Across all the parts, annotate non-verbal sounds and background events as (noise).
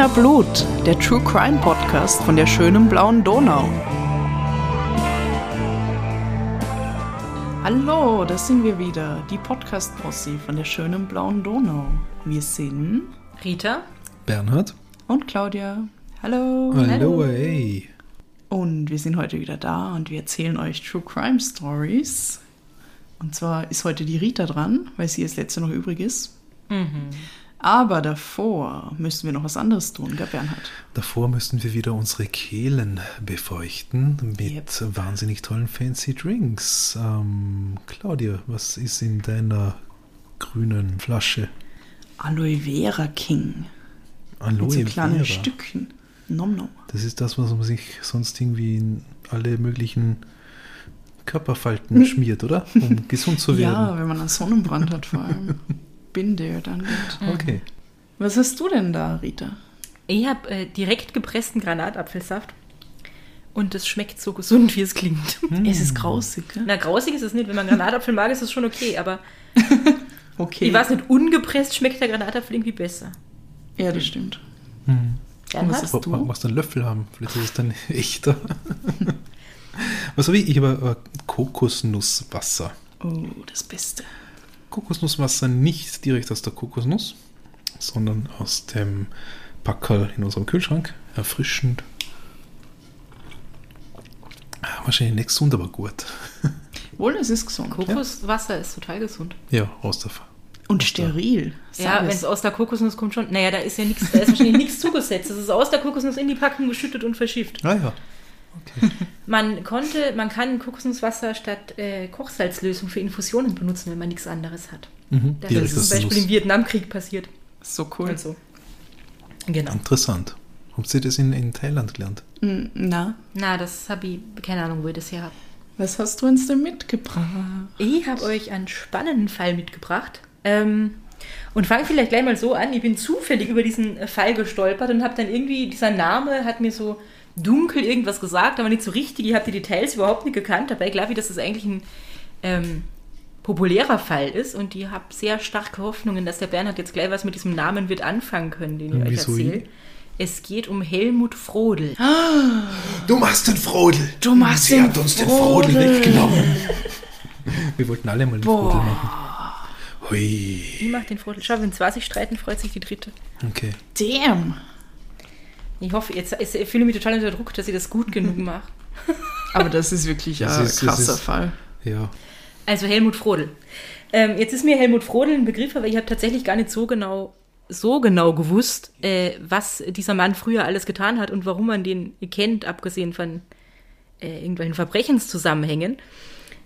Wiener Blut, der True Crime Podcast von der schönen blauen Donau. Hallo, das sind wir wieder, die Podcast-Posse von der schönen blauen Donau. Wir sind Rita Bernhard. und Claudia. Hallo. Hallo, hey. Und wir sind heute wieder da und wir erzählen euch True Crime Stories. Und zwar ist heute die Rita dran, weil sie als letzte noch übrig ist. Aber davor müssen wir noch was anderes tun, gell, Bernhard? Davor müssen wir wieder unsere Kehlen befeuchten mit Yep. wahnsinnig tollen fancy Drinks. Ähm, Claudia, was ist in deiner grünen Flasche? Aloe Vera King. Aloe Mit so kleinen Vera. Stückchen. Nom nom. Das ist das, was man sich sonst irgendwie in alle möglichen Körperfalten (laughs) schmiert, oder? Um gesund zu werden. Ja, wenn man einen Sonnenbrand hat vor allem. (laughs) Bin there, dann gut. Okay. Was hast du denn da, Rita? Ich habe äh, direkt gepressten Granatapfelsaft. Und es schmeckt so gesund, wie es klingt. Es ist grausig, gell? Na, grausig ist es nicht. Wenn man Granatapfel mag, ist es schon okay. Aber (laughs) Okay. ich weiß nicht, ungepresst schmeckt der Granatapfel irgendwie besser. Ja, das stimmt. Hm. Dann Was hast du? Machst du einen Löffel haben? Vielleicht ist es dann (laughs) echter. Was habe ich? Ich habe äh, Kokosnusswasser. Oh, das Beste. Kokosnusswasser nicht direkt aus der Kokosnuss, sondern aus dem Packerl in unserem Kühlschrank. Erfrischend. Ah, Wahrscheinlich nicht gesund, aber gut. (laughs) Wohl, es ist gesund. Kokoswasser ist total gesund. Ja, aus der Und steril. Ja, es. wenn es aus der Kokosnuss kommt schon. Naja, da ist ja nichts, da ist wahrscheinlich nichts zugesetzt. Es ist aus der Kokosnuss in die Packung geschüttet und verschifft. Ah ja. Okay. (laughs) Man konnte, man kann Kokosnusswasser statt äh, Kochsalzlösung für Infusionen benutzen, wenn man nichts anderes hat. Mhm. Das ist zum Beispiel im. Vietnamkrieg passiert. so cool. Und so. Genau. Interessant. Habt ihr das in, in Thailand gelernt? Mm, Na, Na, das habe ich, keine Ahnung, wo ich das her habe. was hast du uns denn mitgebracht? Ich habe euch einen spannenden Fall mitgebracht. Ähm, und fange vielleicht gleich mal so an. Ich bin zufällig über diesen Fall gestolpert und habe dann irgendwie, dieser Name hat mir so dunkel irgendwas gesagt, aber nicht so richtig. Ich habe die Details überhaupt nicht gekannt. Dabei glaube ich, dass es eigentlich ein ähm, populärer Fall ist und ich habe sehr starke Hoffnungen, dass der Bernhard jetzt gleich was mit diesem Namen wird anfangen können, den ich euch erzähle. ich? Es geht um Helmut Frodel. (gasps) Du machst den Frodel! Du machst Sie den hat uns den Frodel. Frodel weggenommen. (laughs) Wir wollten alle mal den Boah. Frodel machen. Hui. Ich mache den Frodel. Schau, wenn zwei sich streiten, freut sich die dritte. Okay. Damn. Ich hoffe, jetzt jetzt- ich fühle mich total unter Druck, dass ich das gut genug (laughs) mache. Aber das ist wirklich Das ein ist- krasser ist- Fall. Ja. Also Helmut Frodel. Ähm, jetzt ist mir Helmut Frodel ein Begriff, aber ich habe tatsächlich gar nicht so genau, so genau gewusst, äh, was dieser Mann früher alles getan hat und warum man den kennt, abgesehen von äh, irgendwelchen Verbrechenszusammenhängen.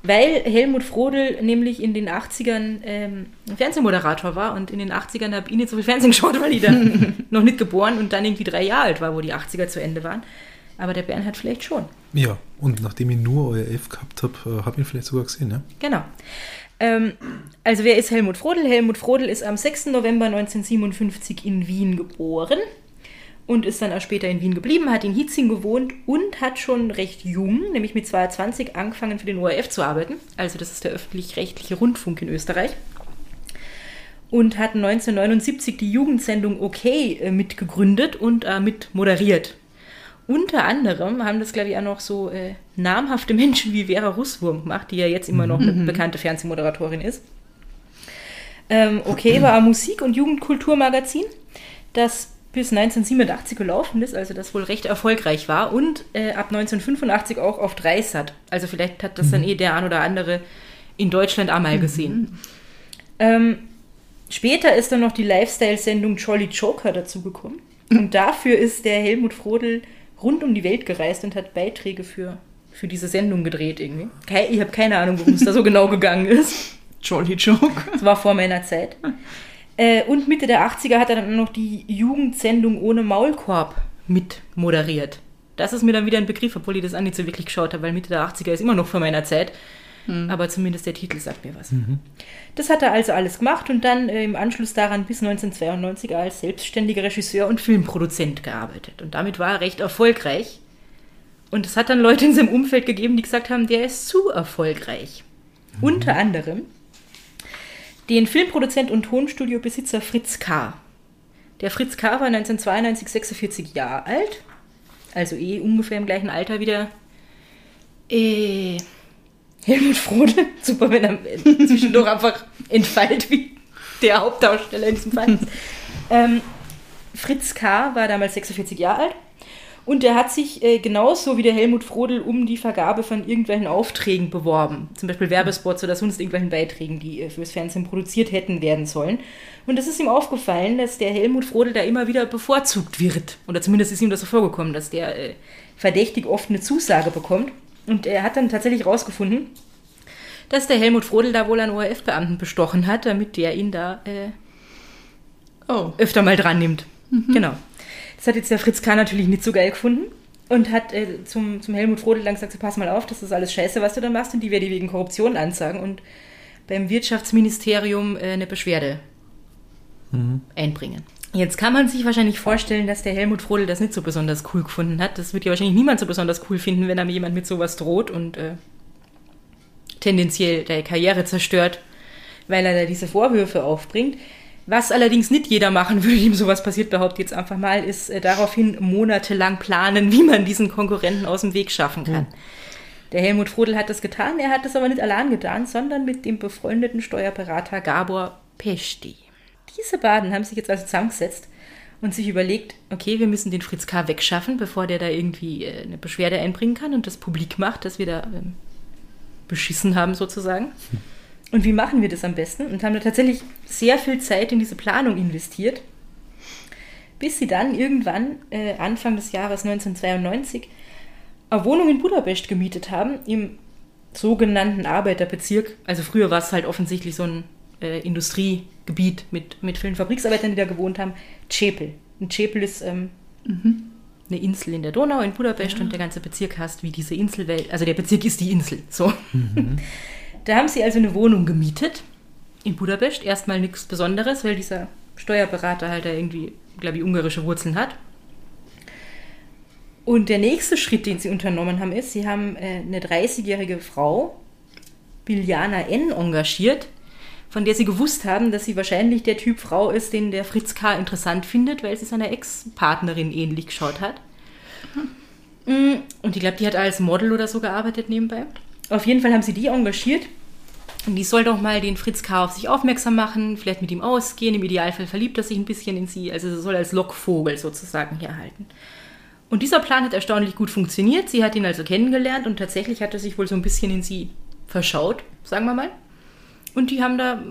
Weil Helmut Frodel nämlich in den 80ern ähm, Fernsehmoderator war und in den 80ern habe ich nicht so viel Fernsehen (laughs) geschaut, weil ich dann (laughs) noch nicht geboren und dann irgendwie drei Jahre alt war, wo die 80er zu Ende waren. Aber der Bernhard vielleicht schon. Ja, und nachdem ich nur ORF gehabt habe, äh, habe ich ihn vielleicht sogar gesehen, ja? Genau. Ähm, also wer ist Helmut Frodel? Helmut Frodel ist am 6. November 1957 in Wien geboren und ist dann auch später in Wien geblieben, hat in Hietzing gewohnt und hat schon recht jung, nämlich mit 22, angefangen für den ORF zu arbeiten. Also das ist der öffentlich-rechtliche Rundfunk in Österreich. Und hat 1979 die Jugendsendung OK äh, mitgegründet und äh, mit moderiert. Unter anderem haben das, glaube ich, auch noch so äh, namhafte (laughs) Menschen wie Vera Russwurm gemacht, die ja jetzt immer noch eine bekannte Fernsehmoderatorin ist. Ähm, okay, war ein Musik- und Jugendkulturmagazin, das bis 1987 gelaufen ist, also das wohl recht erfolgreich war und äh, ab 1985 auch auf Dreisat. Also vielleicht hat das dann eh der ein oder andere in Deutschland auch mal gesehen. Ähm, später ist dann noch die Lifestyle-Sendung Jolly Joker dazugekommen. Und dafür ist der Helmut Frodel rund um die Welt gereist und hat Beiträge für, für diese Sendung gedreht irgendwie. Ich habe keine Ahnung, worum es da so (laughs) genau gegangen ist. Jolly Joke. Das war vor meiner Zeit. Äh, und Mitte der 80er hat er dann noch die Jugendsendung ohne Maulkorb mit moderiert. Das ist mir dann wieder ein Begriff, obwohl ich das auch nicht so wirklich geschaut habe, weil Mitte der 80er ist immer noch vor meiner Zeit. Aber zumindest der Titel sagt mir was. Das hat er also alles gemacht und dann äh, im Anschluss daran bis 1992 als selbstständiger Regisseur und Filmproduzent gearbeitet. Und damit war er recht erfolgreich. Und es hat dann Leute in seinem Umfeld gegeben, die gesagt haben, der ist zu erfolgreich. Unter anderem den Filmproduzent und Tonstudiobesitzer Fritz K. Der Fritz K. war 1992 46 Jahre alt. Also eh ungefähr im gleichen Alter wie der äh, Helmut Frode. (laughs) Super, wenn er zwischendurch einfach entfällt wie der Hauptdarsteller in diesem Fall. (laughs) ähm, Fritz K. war damals 46 Jahre alt und der hat sich äh, genauso wie der Helmut Frodel um die Vergabe von irgendwelchen Aufträgen beworben. Zum Beispiel Werbespots oder sonst irgendwelchen Beiträgen, die äh, fürs Fernsehen produziert hätten werden sollen. Und es ist ihm aufgefallen, dass der Helmut Frodel da immer wieder bevorzugt wird. Oder zumindest ist ihm das so vorgekommen, dass der äh, verdächtig oft eine Zusage bekommt. Und er hat dann tatsächlich herausgefunden, dass der Helmut Frodel da wohl einen ORF-Beamten bestochen hat, damit der ihn da äh, oh. öfter mal dran nimmt. Mhm. Genau. Das hat jetzt der Fritz K. natürlich nicht so geil gefunden und hat äh, zum, zum Helmut Frodel dann gesagt, pass mal auf, das ist alles scheiße, was du da machst und die werde ich wegen Korruption anzeigen und beim Wirtschaftsministerium äh, eine Beschwerde mhm. einbringen. Jetzt kann man sich wahrscheinlich vorstellen, dass der Helmut Frodel das nicht so besonders cool gefunden hat. Das wird ja wahrscheinlich niemand so besonders cool finden, wenn einem jemand mit sowas droht und äh, tendenziell deine Karriere zerstört, weil er da diese Vorwürfe aufbringt. Was allerdings nicht jeder machen würde, dem sowas passiert, behauptet jetzt einfach mal, ist äh, daraufhin monatelang planen, (laughs) wie man diesen Konkurrenten aus dem Weg schaffen kann. Mhm. Der Helmut Frodel hat das getan, er hat das aber nicht allein getan, sondern mit dem befreundeten Steuerberater Gabor Pesti. Diese beiden haben sich jetzt also zusammengesetzt und sich überlegt, okay, wir müssen den Fritz K. wegschaffen, bevor der da irgendwie äh, eine Beschwerde einbringen kann und das publik macht, dass wir da ähm, beschissen haben sozusagen. Und wie machen wir das am besten? Und haben da tatsächlich sehr viel Zeit in diese Planung investiert, bis sie dann irgendwann äh, Anfang des Jahres 1992 eine Wohnung in Budapest gemietet haben, im sogenannten Arbeiterbezirk. Also früher war es halt offensichtlich so ein äh, Industriegebiet mit, mit vielen Fabriksarbeitern, die da gewohnt haben. Czepel. Und Czepel ist ähm, mhm. eine Insel in der Donau in Budapest ja. und der ganze Bezirk heißt wie diese Inselwelt. Also der Bezirk ist die Insel. So. Mhm. (laughs) da haben sie also eine Wohnung gemietet in Budapest. Erstmal nichts Besonderes, weil dieser Steuerberater halt da irgendwie, glaube ich, ungarische Wurzeln hat. Und der nächste Schritt, den sie unternommen haben, ist, sie haben äh, eine 30-jährige Frau, Biljana N., engagiert, von der sie gewusst haben, dass sie wahrscheinlich der Typ Frau ist, den der Fritz K. interessant findet, weil sie seiner Ex-Partnerin ähnlich geschaut hat. Mhm. Und ich glaube, die hat als Model oder so gearbeitet nebenbei. Auf jeden Fall haben sie die engagiert. Und die soll doch mal den Fritz K. auf sich aufmerksam machen, vielleicht mit ihm ausgehen. Im Idealfall verliebt er sich ein bisschen in sie. Also sie soll als Lockvogel sozusagen herhalten. Und dieser Plan hat erstaunlich gut funktioniert. Sie hat ihn also kennengelernt und tatsächlich hat er sich wohl so ein bisschen in sie verschaut, sagen wir mal. Und die haben da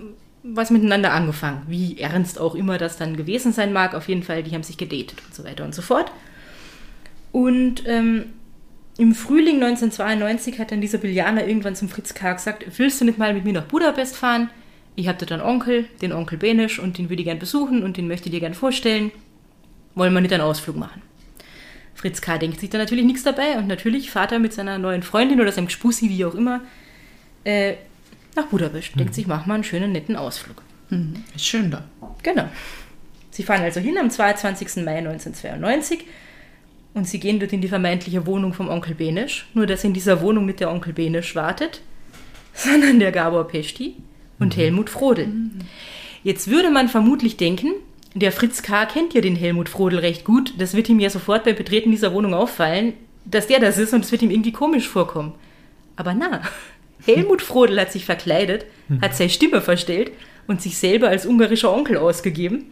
was miteinander angefangen. Wie ernst auch immer das dann gewesen sein mag. Auf jeden Fall, die haben sich gedatet und so weiter und so fort. Und ähm, im Frühling 1992 hat dann dieser Billianer irgendwann zum Fritz K. gesagt, willst du nicht mal mit mir nach Budapest fahren? Ich habe da einen Onkel, den Onkel Benisch, und den würde ich gern besuchen und den möchte ich dir gern vorstellen. Wollen wir nicht einen Ausflug machen? Fritz K. denkt sich da natürlich nichts dabei und natürlich fahrt er mit seiner neuen Freundin oder seinem Gespussi, wie auch immer, äh, nach Budapest. Mhm. Denkt sich, mach mal einen schönen, netten Ausflug. Mhm. Ist schön da. Genau. Sie fahren also hin am 22. Mai 1992 und sie gehen dort in die vermeintliche Wohnung vom Onkel Benisch. Nur, dass in dieser Wohnung nicht der Onkel Benisch wartet, (laughs) sondern der Gabor Pesti und mhm. Helmut Frodel. Mhm. Jetzt würde man vermutlich denken, der Fritz K. kennt ja den Helmut Frodel recht gut. Das wird ihm ja sofort beim Betreten dieser Wohnung auffallen, dass der das ist und es wird ihm irgendwie komisch vorkommen. Aber na, (laughs) Helmut Frodel hat sich verkleidet, hat seine Stimme verstellt und sich selber als ungarischer Onkel ausgegeben.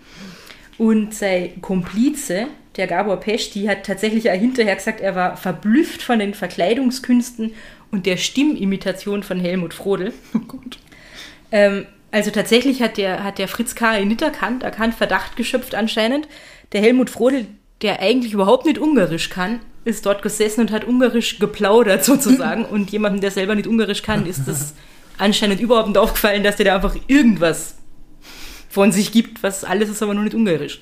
Und sein Komplize, der Gabor Pesti, hat tatsächlich hinterher gesagt, er war verblüfft von den Verkleidungskünsten und der Stimmimitation von Helmut Frodel. Oh Gott. Ähm, also tatsächlich hat der, hat der Fritz K. ihn nicht erkannt, erkannt, Verdacht geschöpft anscheinend. Der Helmut Frodel, der eigentlich überhaupt nicht Ungarisch kann, ist dort gesessen und hat Ungarisch geplaudert sozusagen. und jemandem, der selber nicht Ungarisch kann, ist das anscheinend überhaupt nicht aufgefallen, dass der da einfach irgendwas von sich gibt, was alles ist aber nur nicht Ungarisch.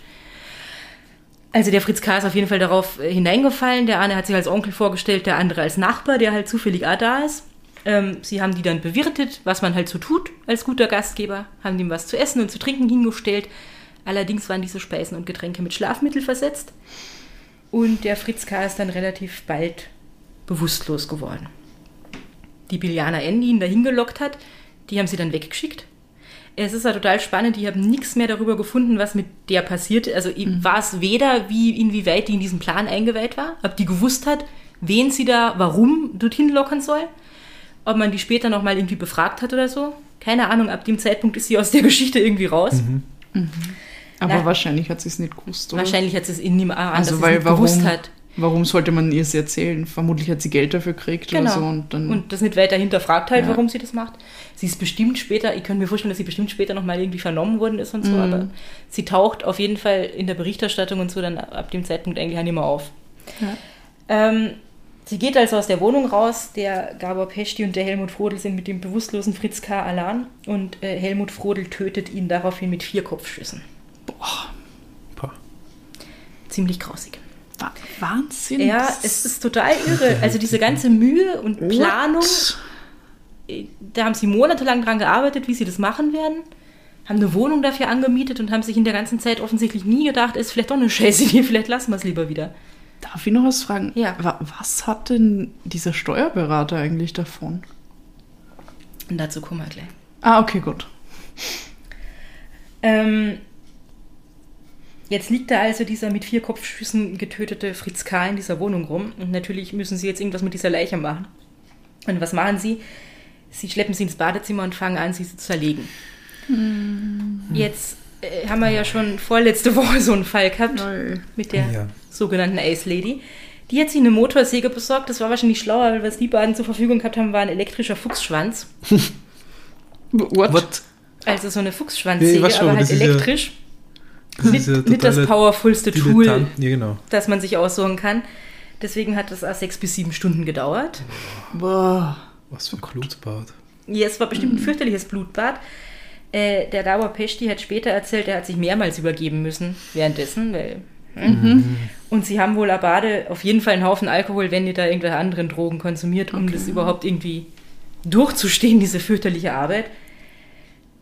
Also der Fritz K. ist auf jeden Fall darauf äh, hineingefallen. Der eine hat sich als Onkel vorgestellt, der andere als Nachbar, der halt zufällig auch da ist. Ähm, sie haben die dann bewirtet, was man halt so tut als guter Gastgeber, haben ihm was zu essen und zu trinken hingestellt. Allerdings waren diese Speisen und Getränke mit Schlafmittel versetzt. Und der Fritz K. ist dann relativ bald bewusstlos geworden. Die Bilianer N, die ihn dahin gelockt hat, die haben sie dann weggeschickt. Es ist ja total spannend, ich habe nichts mehr darüber gefunden, was mit der passiert. Also mhm. war es weder, wie inwieweit die in diesen Plan eingeweiht war, ob die gewusst hat, wen sie da, warum dorthin lockern soll, ob man die später nochmal irgendwie befragt hat oder so. Keine Ahnung, ab dem Zeitpunkt ist sie aus der (laughs) Geschichte irgendwie raus. Mhm. Mhm. Aber Na, wahrscheinlich hat sie es nicht gewusst, oder? Wahrscheinlich hat sie es in niemand an, also, weil, warum, gewusst hat. Warum sollte man ihr es erzählen? Vermutlich hat sie Geld dafür gekriegt genau. oder so. Und, dann, und das nicht weiter hinterfragt halt, ja. warum sie das macht. Sie ist bestimmt später, ich könnte mir vorstellen, dass sie bestimmt später nochmal irgendwie vernommen worden ist und so, mhm. aber sie taucht auf jeden Fall in der Berichterstattung und so dann ab dem Zeitpunkt eigentlich auch nicht mehr auf. Ja. Ähm, sie geht also aus der Wohnung raus. Der Gabor Pesti und der Helmut Frodel sind mit dem bewusstlosen Fritz K. allein und äh, Helmut Frodel tötet ihn daraufhin mit vier Kopfschüssen. Boah. Boah. Ziemlich grausig. Wahnsinn. Ja, es ist total irre. Also diese ganze (laughs) Mühe und Planung, What? Äh, da haben sie monatelang dran gearbeitet, wie sie das machen werden, haben eine Wohnung dafür angemietet und haben sich in der ganzen Zeit offensichtlich nie gedacht, ist vielleicht doch eine scheiße Idee, (laughs) vielleicht lassen wir es lieber wieder. Darf ich noch was fragen? Ja. Was hat denn dieser Steuerberater eigentlich davon? Und dazu kommen wir gleich. Ah, okay, gut. Ähm, Jetzt liegt da also dieser mit vier Kopfschüssen getötete Fritz K. in dieser Wohnung rum. Und natürlich müssen sie jetzt irgendwas mit dieser Leiche machen. Und was machen sie? Sie schleppen sie ins Badezimmer und fangen an, sie zu zerlegen. Mhm. Jetzt äh, haben wir ja schon vorletzte (laughs) Woche so einen Fall gehabt Nein. mit der ja. sogenannten Ace Lady. Die hat sich eine Motorsäge besorgt. Das war wahrscheinlich schlauer, weil was die beiden zur Verfügung gehabt haben, war ein elektrischer Fuchsschwanz. (laughs) What? What? Also so eine Fuchsschwanzsäge, nee, aber halt elektrisch. Ja nicht, nicht das powerfulste Tool, ja, genau. das man sich aussuchen kann. Deswegen hat das auch sechs bis sieben Stunden gedauert. Boah. Was für ein Blutbad. Ja, es war bestimmt ein fürchterliches Blutbad. Äh, der Gabor Pesti hat später erzählt, er hat sich mehrmals übergeben müssen währenddessen, weil. Hm. Mhm. Und sie haben wohl Abade auf jeden Fall einen Haufen Alkohol, wenn ihr da irgendwelche anderen Drogen konsumiert, um okay. das überhaupt irgendwie durchzustehen, diese fürchterliche Arbeit.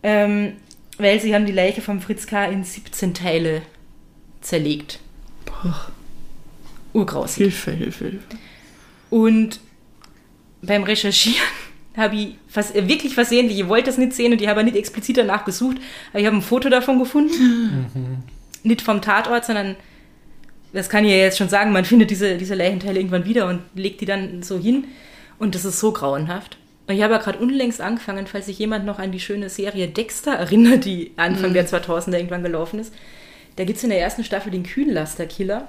Ähm, weil sie haben die Leiche von Fritz K. in 17 Teile zerlegt. Boah. Urgrausig. Hilfe, Hilfe, Hilfe. Und beim Recherchieren (laughs) habe ich fast, äh, wirklich versehentlich, ich wollte das nicht sehen und ich habe nicht explizit danach gesucht, aber ich habe ein Foto davon gefunden. Mhm. Nicht vom Tatort, sondern, das kann ich ja jetzt schon sagen, man findet diese, diese Leichenteile irgendwann wieder und legt die dann so hin. Und das ist so grauenhaft. Ich habe ja gerade unlängst angefangen, falls sich jemand noch an die schöne Serie Dexter erinnert, die Anfang mhm. der 2000er irgendwann gelaufen ist. Da gibt es in der ersten Staffel den Kühllasterkiller,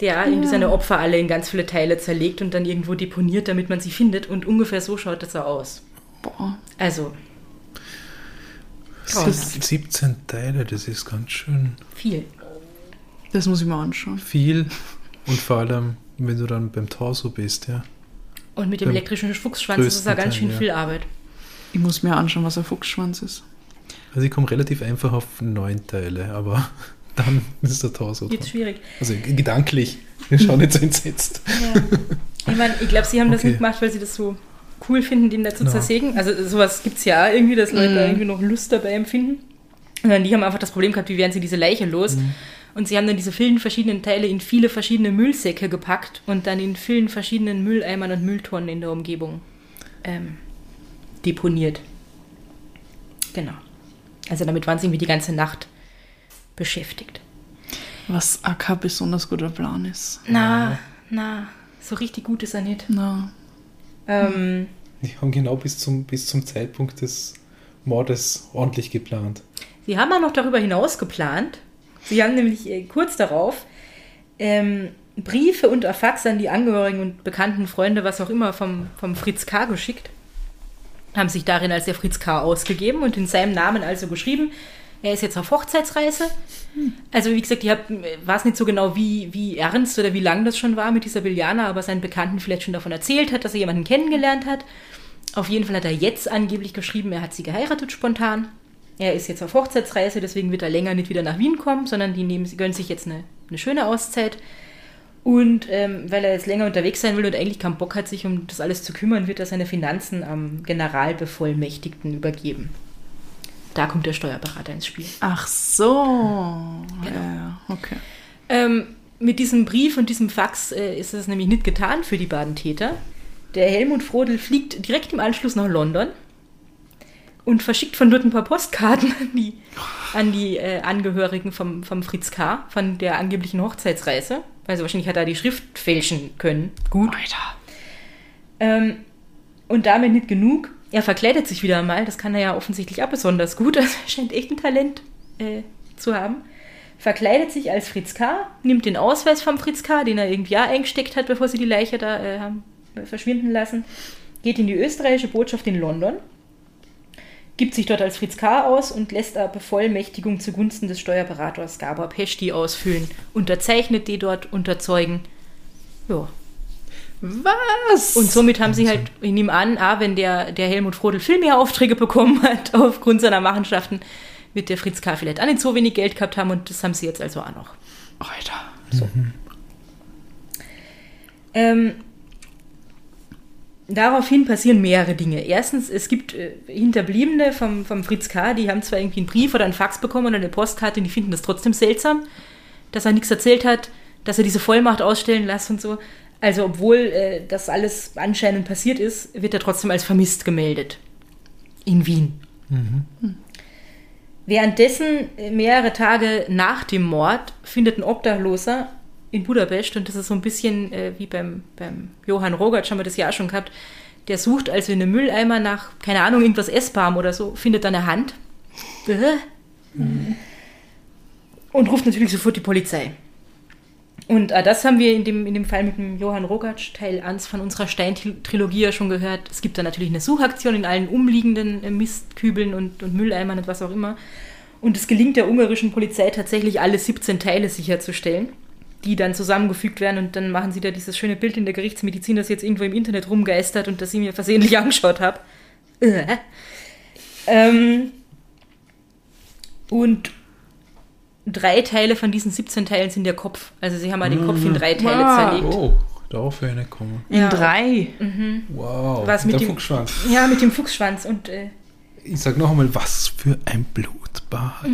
der ja. irgendwie seine Opfer alle in ganz viele Teile zerlegt und dann irgendwo deponiert, damit man sie findet. Und ungefähr so schaut das aus. Boah. Also. 17 Teile, das ist ganz schön. Viel. Das muss ich mal anschauen. Viel. Und vor allem, wenn du dann beim Torso bist, ja. Und mit dem elektrischen Fuchsschwanz ist es ja ganz schön Teil, viel Arbeit. Ich muss mir anschauen, was ein Fuchsschwanz ist. Also ich komme relativ einfach auf neun Teile, aber (laughs) dann ist der Torso. Jetzt schwierig. Also gedanklich. Wir schauen jetzt so entsetzt. Ja. Ich meine, ich glaube, sie haben okay. das nicht gemacht, weil sie das so cool finden, den da zu no. zersägen. Also sowas gibt es ja irgendwie, dass Leute mm. da irgendwie noch Lust dabei empfinden. Und die haben einfach das Problem gehabt, wie werden sie diese Leiche los? Mm. Und sie haben dann diese vielen verschiedenen Teile in viele verschiedene Müllsäcke gepackt und dann in vielen verschiedenen Mülleimern und Mülltonnen in der Umgebung ähm, deponiert. Genau. Also damit waren sie irgendwie die ganze Nacht beschäftigt. Was AK besonders guter Plan ist. Na, na, so richtig gut ist er nicht. Na. Ähm, die haben genau bis zum, bis zum Zeitpunkt des Mordes ordentlich geplant. Sie haben ja noch darüber hinaus geplant. Sie haben nämlich äh, kurz darauf ähm, Briefe und Fax an die Angehörigen und bekannten Freunde, was auch immer, vom, vom Fritz K. geschickt. Haben sich darin als der Fritz K. ausgegeben und in seinem Namen also geschrieben, er ist jetzt auf Hochzeitsreise. Also wie gesagt, ich weiß nicht so genau, wie, wie ernst oder wie lang das schon war mit dieser Biljana, aber seinen Bekannten vielleicht schon davon erzählt hat, dass er jemanden kennengelernt hat. Auf jeden Fall hat er jetzt angeblich geschrieben, er hat sie geheiratet spontan. Er ist jetzt auf Hochzeitsreise, deswegen wird er länger nicht wieder nach Wien kommen, sondern die nehmen, gönnen sich jetzt eine, eine schöne Auszeit. Und ähm, weil er jetzt länger unterwegs sein will und eigentlich keinen Bock hat, sich um das alles zu kümmern, wird er seine Finanzen am Generalbevollmächtigten übergeben. Da kommt der Steuerberater ins Spiel. Ach so. Genau. Ja, okay. Ähm, mit diesem Brief und diesem Fax äh, ist es nämlich nicht getan für die beiden Täter. Der Helmut Frodel fliegt direkt im Anschluss nach London und verschickt von dort ein paar Postkarten an die, an die äh, Angehörigen vom, vom Fritz K., von der angeblichen Hochzeitsreise. Also wahrscheinlich hat er die Schrift fälschen können. Gut. Alter. Ähm, und damit nicht genug. Er verkleidet sich wieder mal. Das kann er ja offensichtlich auch besonders gut. (laughs) Also er scheint echt ein Talent äh, zu haben. Verkleidet sich als Fritz K., nimmt den Ausweis vom Fritz K., den er irgendwie eingesteckt hat, bevor sie die Leiche da äh, haben verschwinden lassen, geht in die österreichische Botschaft in London, gibt sich dort als Fritz K. aus und lässt eine Bevollmächtigung zugunsten des Steuerberaters Gabor Pesti ausfüllen, unterzeichnet die dort, unterzeugen. Ja, Was? und somit haben sie halt, ich nehme an, ah, wenn der, der Helmut Frodel viel mehr Aufträge bekommen (laughs) hat aufgrund seiner Machenschaften, wird der Fritz K. vielleicht auch nicht so wenig Geld gehabt haben und das haben sie jetzt also auch noch. Alter. Ähm, daraufhin passieren mehrere Dinge. Erstens, es gibt äh, Hinterbliebene vom, vom Fritz K., die haben zwar irgendwie einen Brief oder einen Fax bekommen oder eine Postkarte und die finden das trotzdem seltsam, dass er nichts erzählt hat, dass er diese Vollmacht ausstellen lässt und so. Also, obwohl äh, das alles anscheinend passiert ist, wird er trotzdem als vermisst gemeldet. In Wien. Währenddessen, äh, mehrere Tage nach dem Mord, findet ein Obdachloser in Budapest, und das ist so ein bisschen äh, wie beim, beim Johann Rogatsch, haben wir das ja auch schon gehabt, der sucht also in einem Mülleimer nach, keine Ahnung, irgendwas Essbarem oder so, findet dann eine Hand Bäh. und ruft natürlich sofort die Polizei. Und äh, das haben wir in dem, in dem Fall mit dem Johann Rogatsch, Teil 1 von unserer Stein-Trilogie ja schon gehört. Es gibt da natürlich eine Suchaktion in allen umliegenden äh, Mistkübeln und, und Mülleimern und was auch immer. Und es gelingt der ungarischen Polizei tatsächlich, alle 17 Teile sicherzustellen, die dann zusammengefügt werden. Und dann machen sie da dieses schöne Bild in der Gerichtsmedizin, das jetzt irgendwo im Internet rumgeistert und das ich mir versehentlich (laughs) angeschaut habe. Äh. Ähm, und drei Teile von diesen 17 Teilen sind der Kopf. Also sie haben mal den Kopf in drei Teile Wow. zerlegt. Oh, darauf wäre ich nicht gekommen. In Ja. drei. Wow. Was mit der dem- Fuchsschwanz. Ja, mit dem Fuchsschwanz. Und, äh, Ich sag noch einmal, was für ein Blutbad.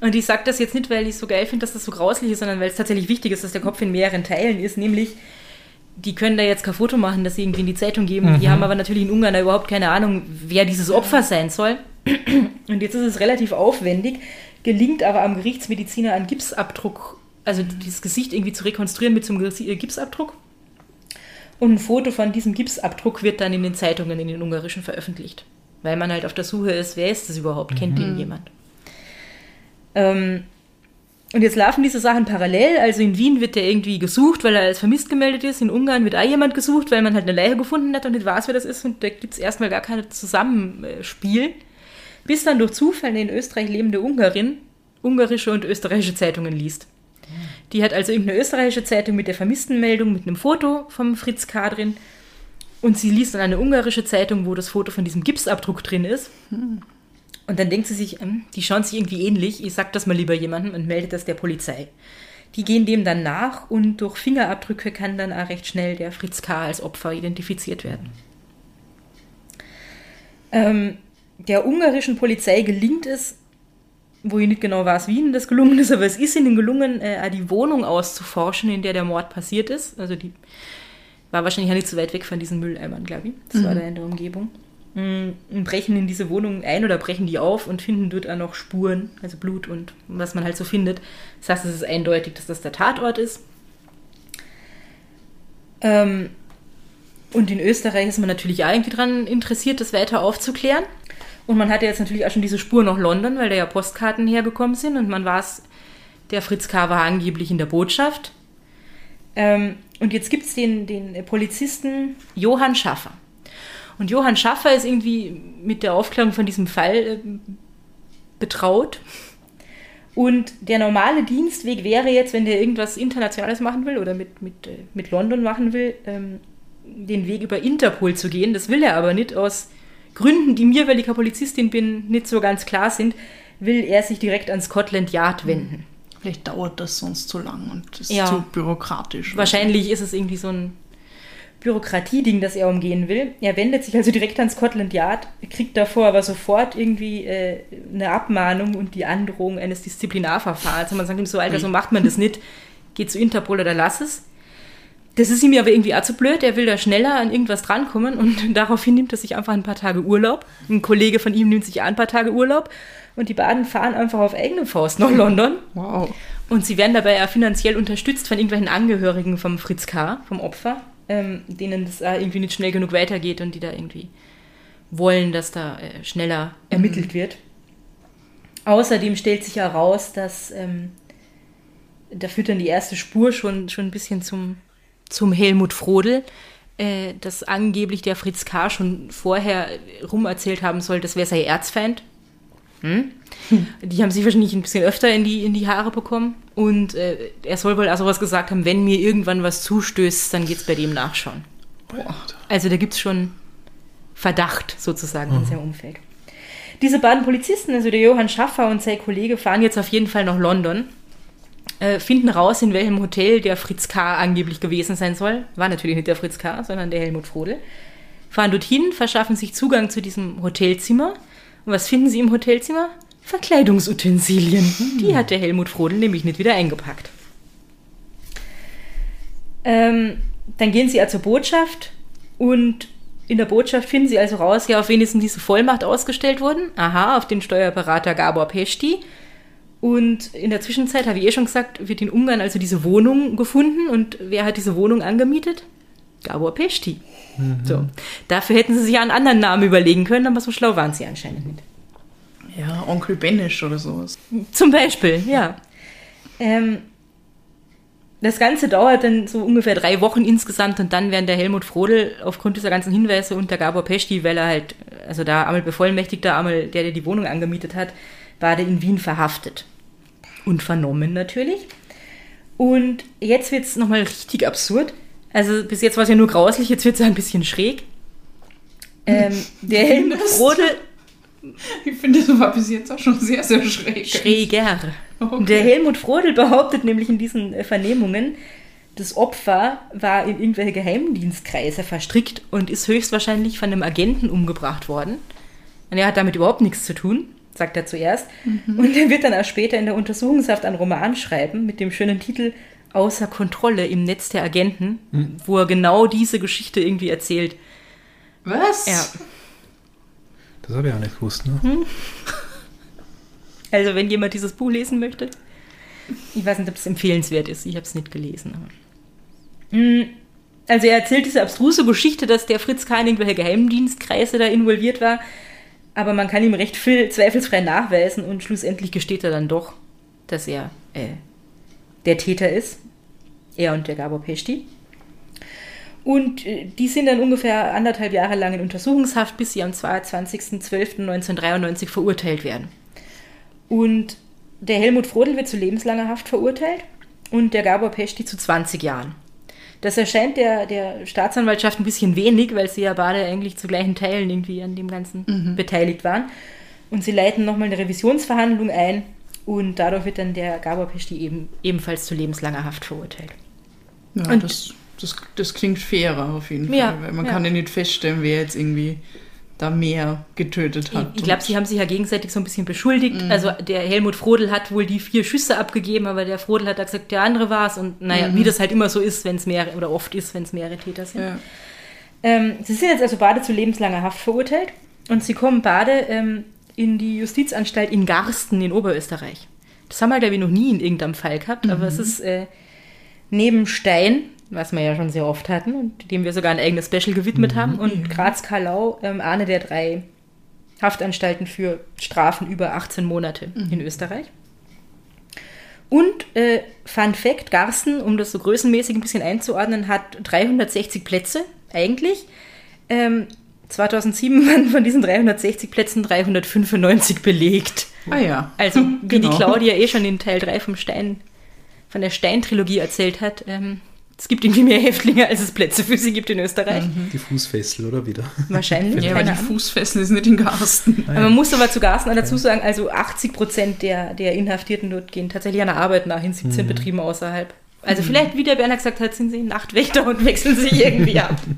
Und ich sage das jetzt nicht, weil ich es so geil finde, dass das so grauslich ist, sondern weil es tatsächlich wichtig ist, dass der Kopf in mehreren Teilen ist. Nämlich, die können da jetzt kein Foto machen, das sie irgendwie in die Zeitung geben. Die haben aber natürlich in Ungarn da überhaupt keine Ahnung, wer dieses Opfer sein soll. (clears throat) Und jetzt ist es relativ aufwendig, gelingt aber am Gerichtsmediziner einen Gipsabdruck, also dieses Gesicht irgendwie zu rekonstruieren mit so einem äh, Gipsabdruck. Und ein Foto von diesem Gipsabdruck wird dann in den Zeitungen, in den ungarischen veröffentlicht. Weil man halt auf der Suche ist, wer ist das überhaupt? Kennt den jemand? Ähm, und jetzt laufen diese Sachen parallel. Also in Wien wird der irgendwie gesucht, weil er als vermisst gemeldet ist. In Ungarn wird auch jemand gesucht, weil man halt eine Leiche gefunden hat und nicht weiß, wer das ist. Und da gibt es erstmal gar kein Zusammenspiel. Bis dann durch Zufall eine in Österreich lebende Ungarin ungarische und österreichische Zeitungen liest. Die hat also irgendeine österreichische Zeitung mit der Vermisstenmeldung mit einem Foto vom Fritz K. drin. Und sie liest dann eine ungarische Zeitung, wo das Foto von diesem Gipsabdruck drin ist. Und dann denkt sie sich, ähm, die schauen sich irgendwie ähnlich, ich sag das mal lieber jemandem und meldet das der Polizei. Die gehen dem dann nach und durch Fingerabdrücke kann dann auch recht schnell der Fritz K. als Opfer identifiziert werden. Ähm, der ungarischen Polizei gelingt es, wo ich nicht genau weiß, wie ihnen das gelungen ist, aber es ist ihnen gelungen, äh, auch die Wohnung auszuforschen, in der der Mord passiert ist. Also die war wahrscheinlich ja nicht so weit weg von diesen Mülleimern, glaube ich. Das war da in der Umgebung. Mm, brechen in diese Wohnung ein oder brechen die auf und finden dort auch noch Spuren, also Blut und was man halt so findet. Das heißt, es ist eindeutig, dass das der Tatort ist. Ähm, und in Österreich ist man natürlich auch irgendwie daran interessiert, das weiter aufzuklären. Und man hatte jetzt natürlich auch schon diese Spur nach London, weil da ja Postkarten hergekommen sind und man weiß, der Fritz K. war angeblich in der Botschaft. Ähm, und jetzt gibt es den, den Polizisten Johann Schaffer. Und Johann Schaffer ist irgendwie mit der Aufklärung von diesem Fall äh, betraut. Und der normale Dienstweg wäre jetzt, wenn der irgendwas Internationales machen will oder mit, mit, äh, mit London machen will, ähm, den Weg über Interpol zu gehen. Das will er aber nicht aus Gründen, die mir, weil ich Polizistin bin, nicht so ganz klar sind, will er sich direkt an Scotland Yard wenden. Vielleicht dauert das sonst zu lang und ist Ja. zu bürokratisch. Wahrscheinlich ist es irgendwie so ein Bürokratieding, das er umgehen will. Er wendet sich also direkt an Scotland Yard, kriegt davor aber sofort irgendwie äh, eine Abmahnung und die Androhung eines Disziplinarverfahrens. Und man sagt ihm so, Alter, so macht man das nicht. Geh zu Interpol oder lass es. das ist ihm aber irgendwie auch zu blöd. Er will da schneller an irgendwas drankommen und (laughs) daraufhin nimmt er sich einfach ein paar Tage Urlaub. Ein Kollege von ihm nimmt sich auch ein paar Tage Urlaub und die beiden fahren einfach auf eigene Faust nach London. Wow. Und sie werden dabei ja finanziell unterstützt von irgendwelchen Angehörigen vom Fritz K., vom Opfer, ähm, denen das äh, irgendwie nicht schnell genug weitergeht und die da irgendwie wollen, dass da äh, schneller ermittelt wird. Außerdem stellt sich heraus, dass ähm, da führt dann die erste Spur schon, schon ein bisschen zum, zum Helmut Frodel, äh, dass angeblich der Fritz K. schon vorher rumerzählt haben soll, das wäre sein Erzfeind. Hm? (laughs) Die haben sich wahrscheinlich ein bisschen öfter in die, in die Haare bekommen. Und äh, er soll wohl also was gesagt haben, wenn mir irgendwann was zustößt, dann geht es bei dem nachschauen. Also da gibt es schon Verdacht sozusagen in seinem Umfeld. Diese beiden Polizisten, also der Johann Schaffer und sein Kollege, fahren jetzt auf jeden Fall nach London, äh, finden raus, in welchem Hotel der Fritz K. angeblich gewesen sein soll. War natürlich nicht der Fritz K., sondern der Helmut Frodel. Fahren dorthin, verschaffen sich Zugang zu diesem Hotelzimmer. Und was finden sie im Hotelzimmer? Verkleidungsutensilien. Die hat der Helmut Frodel nämlich nicht wieder eingepackt. Ähm, dann gehen sie ja zur Botschaft und in der Botschaft finden sie also raus, ja, auf wen ist denn diese Vollmacht ausgestellt worden? Aha, auf den Steuerberater Gabor Pesti. Und in der Zwischenzeit, habe ich eh schon gesagt, wird in Ungarn also diese Wohnung gefunden. Und wer hat diese Wohnung angemietet? Gabor Pesti. So. Dafür hätten sie sich ja einen anderen Namen überlegen können, aber so schlau waren sie anscheinend nicht. Ja, Onkel Benisch oder sowas. Zum Beispiel, ja. Ähm, das Ganze dauert dann so ungefähr drei Wochen insgesamt und dann werden der Helmut Frodel aufgrund dieser ganzen Hinweise und der Gabor Pesti, weil er halt, also da einmal bevollmächtigter, einmal der, der die Wohnung angemietet hat, war der in Wien verhaftet. Und vernommen natürlich. Und jetzt wird es nochmal richtig absurd. Also bis jetzt war es ja nur grauslich, jetzt wird es ein bisschen schräg. Ähm, der Helmut Frodel (laughs) Ich finde, das war bis jetzt auch schon sehr, sehr schräg. Schräger. Okay. Der Helmut Frodel behauptet nämlich in diesen äh, Vernehmungen, das Opfer war in irgendwelche Geheimdienstkreise verstrickt und ist höchstwahrscheinlich von einem Agenten umgebracht worden. Und er hat damit überhaupt nichts zu tun, sagt er zuerst. Und er wird dann auch später in der Untersuchungshaft einen Roman schreiben mit dem schönen Titel Außer Kontrolle im Netz der Agenten, wo er genau diese Geschichte irgendwie erzählt. Was? Ja. Das habe ich auch nicht gewusst, ne? Also wenn jemand dieses Buch lesen möchte, ich weiß nicht, ob es empfehlenswert ist. Ich habe es nicht gelesen. Mm, Also er erzählt diese abstruse Geschichte, dass der Fritz K. in irgendwelche Geheimdienstkreise da involviert war, aber man kann ihm recht viel zweifelsfrei nachweisen und schlussendlich gesteht er dann doch, dass er äh, der Täter ist. Er und der Gabor Pesti. Und äh, die sind dann ungefähr anderthalb Jahre lang in Untersuchungshaft, bis sie am 22.12.1993 verurteilt werden. Und der Helmut Frodel wird zu lebenslanger Haft verurteilt und der Gabor Pesti zu 20 Jahren. Das erscheint der, der Staatsanwaltschaft ein bisschen wenig, weil sie ja beide eigentlich zu gleichen Teilen irgendwie an dem Ganzen beteiligt waren. Und sie leiten nochmal eine Revisionsverhandlung ein und dadurch wird dann der Gabor Pesti eben, ebenfalls zu lebenslanger Haft verurteilt. Ja, Und- das, das, das klingt fairer auf jeden Fall. Ja, weil man ja. kann ja nicht feststellen, wer jetzt irgendwie da mehr getötet hat. Ich, ich glaube, sie haben sich ja gegenseitig so ein bisschen beschuldigt. Also der Helmut Frodel hat wohl die vier Schüsse abgegeben, aber der Frodel hat da gesagt, der andere war es. Und naja, wie das halt immer so ist, wenn es mehrere, oder oft ist, wenn es mehrere Täter sind. Ja. Ähm, sie sind jetzt also beide zu lebenslanger Haft verurteilt und sie kommen beide ähm, in die Justizanstalt in Garsten in Oberösterreich. Das haben wir, glaube ich, noch nie in irgendeinem Fall gehabt, aber es ist äh, neben Stein, was wir ja schon sehr oft hatten und dem wir sogar ein eigenes Special gewidmet haben, und Graz-Karlau ähm, eine der drei Haftanstalten für Strafen über 18 Monate in Österreich. Und äh, Fun Fact, Garsten, um das so größenmäßig ein bisschen einzuordnen, hat 360 Plätze eigentlich. Ähm, 2007 waren von diesen 360 Plätzen 395 belegt. Ah ja. Also, wie Genau. die Claudia eh schon in Teil 3 vom Stein, von der Stein-Trilogie erzählt hat, ähm, es gibt irgendwie mehr Häftlinge, als es Plätze für sie gibt in Österreich. Die Fußfessel, oder wieder? Wahrscheinlich. Ja, aber keine die. Fußfessel ist nicht in Garsten. Aber man muss aber zu Garsten auch dazu sagen, also 80 Prozent der, der Inhaftierten dort gehen tatsächlich einer Arbeit nach in 17 Betrieben außerhalb. Also vielleicht, wie der Berner gesagt hat, sind sie Nachtwächter und wechseln sich irgendwie ab. (laughs)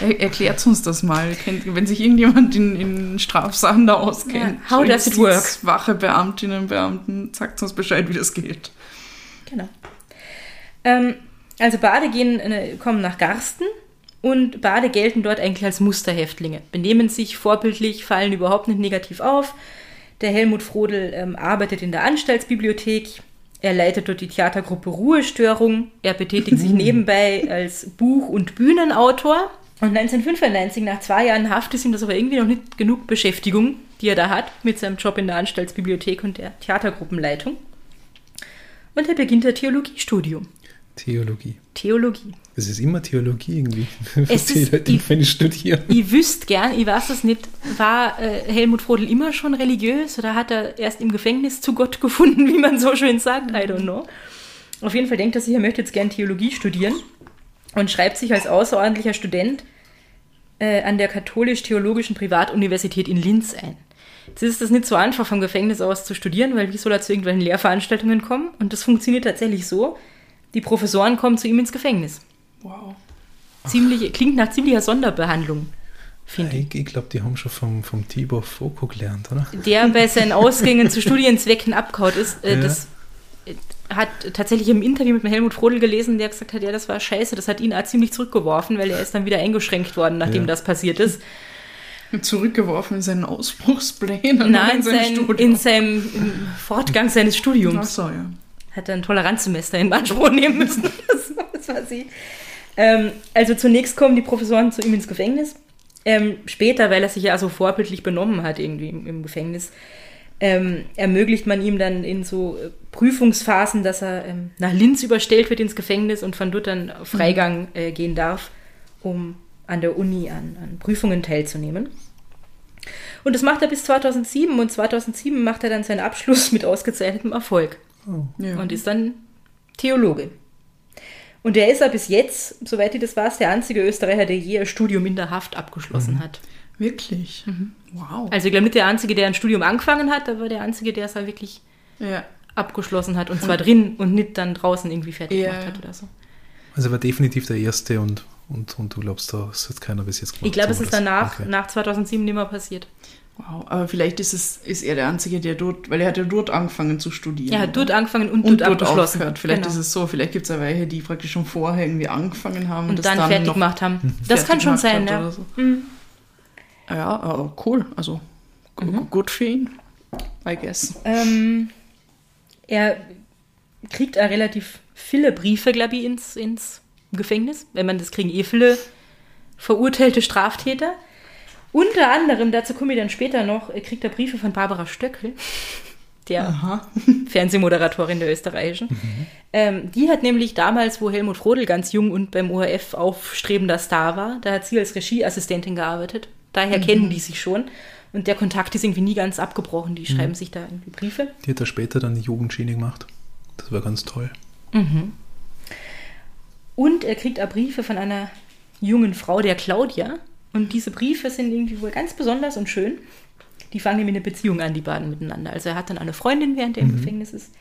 Er, erklärt uns das mal. Wenn sich irgendjemand in, in Strafsachen da auskennt. Ja, how does it work? Wache Beamtinnen und Beamten, sagt uns Bescheid, wie das geht. Genau. Ähm, also Bade gehen, äh, kommen nach Garsten und Bade gelten dort eigentlich als Musterhäftlinge, benehmen sich vorbildlich, fallen überhaupt nicht negativ auf. Der Helmut Frodel ähm, arbeitet in der Anstaltsbibliothek. Er leitet dort die Theatergruppe Ruhestörung. Er betätigt sich (laughs) nebenbei als Buch- und Bühnenautor. Und 1995, nach zwei Jahren Haft, ist ihm das aber irgendwie noch nicht genug Beschäftigung, die er da hat, mit seinem Job in der Anstaltsbibliothek und der Theatergruppenleitung. Und er beginnt ein Theologiestudium. Theologie. Theologie. Es ist immer Theologie irgendwie. (laughs) Es die ist- Leute, ich- wenn ich studiere. Ich wüsste gern, ich weiß es nicht, war äh, Helmut Frodel immer schon religiös oder hat er erst im Gefängnis zu Gott gefunden, (laughs) wie man so schön sagt? I don't know. Auf jeden Fall denkt er sich, er möchte jetzt gern Theologie studieren und schreibt sich als außerordentlicher Student äh, an der Katholisch-Theologischen Privatuniversität in Linz ein. Jetzt ist es nicht so einfach, vom Gefängnis aus zu studieren, weil wie soll er zu irgendwelchen Lehrveranstaltungen kommen? Und das funktioniert tatsächlich so. Die Professoren kommen zu ihm ins Gefängnis. Wow. Ziemlich, klingt nach ziemlicher Sonderbehandlung, finde ich. Ich, glaube, die haben schon vom, vom Tibor Foko gelernt, oder? der bei seinen Ausgängen zu Studienzwecken abgehaut ist, äh, Ja. das äh, hat tatsächlich im Interview mit Helmut Frodel gelesen, der gesagt hat, ja, das war scheiße, das hat ihn auch ziemlich zurückgeworfen, weil er ist dann wieder eingeschränkt worden, nachdem Ja. das passiert ist. Zurückgeworfen in seinen Ausbruchsplänen. Nein, in in, sein in seinem Fortgang seines Ach Studiums so, ja. Hat er ein Toleranzsemester in Anspruch nehmen müssen. (laughs) das, war- das war sie. Ähm, also zunächst kommen die Professoren zu ihm ins Gefängnis. Ähm, später, weil er sich ja so vorbildlich benommen hat irgendwie im, im Gefängnis, ähm, ermöglicht man ihm dann in so äh, Prüfungsphasen, dass er ähm, nach Linz überstellt wird ins Gefängnis und von dort dann auf Freigang äh, gehen darf, um an der Uni an, an Prüfungen teilzunehmen. Und das macht er bis 2007 und 2007 macht er dann seinen Abschluss mit ausgezeichnetem Erfolg ja. und ist dann Theologe. Und er ist ja bis jetzt, soweit ich das weiß, der einzige Österreicher, der je ein Studium in der Haft abgeschlossen hat. Wirklich? Wow. Also ich glaube nicht der einzige, der ein Studium angefangen hat, aber der einzige, der es halt wirklich ja. abgeschlossen hat. Und zwar drin und nicht dann draußen irgendwie fertig Ja, gemacht hat oder so. Also er war definitiv der Erste und, und, und du glaubst, das hat keiner bis jetzt gemacht. Ich glaube, es ist danach, Okay. nach 2007 nicht mehr passiert. Wow. Aber vielleicht ist es ist er der Einzige, der dort, weil er hat ja dort angefangen zu studieren. Er hat dort angefangen und, und dort dort aufgehört. Vielleicht Genau. ist es so, vielleicht gibt es ja welche, die praktisch schon vorher irgendwie angefangen haben und das dann, fertig noch gemacht haben. (laughs) Mhm. Das fertig kann schon sein, ja. so. Mhm. Ja, aber cool. Also Mhm. gut für ihn, I guess. Ähm, er kriegt auch relativ viele Briefe, glaube ich, ins, ins Gefängnis. Wenn man das kriegen eh viele verurteilte Straftäter. Unter anderem, dazu komme ich dann später noch, er kriegt er Briefe von Barbara Stöckel, (laughs) der Aha. (laughs) Fernsehmoderatorin der österreichischen. Ähm, die hat nämlich damals, wo Helmut Frodel ganz jung und beim ORF aufstrebender Star war, da hat sie als Regieassistentin gearbeitet. Daher kennen die sich schon. Und der Kontakt ist irgendwie nie ganz abgebrochen. Die schreiben sich da irgendwie Briefe. Die hat er später dann die Jugendschiene gemacht. Das war ganz toll. Und er kriegt auch Briefe von einer jungen Frau, der Claudia. Und diese Briefe sind irgendwie wohl ganz besonders und schön. Die fangen nämlich eine Beziehung an, die beiden miteinander. Also er hat dann eine Freundin, während er im Gefängnis ist.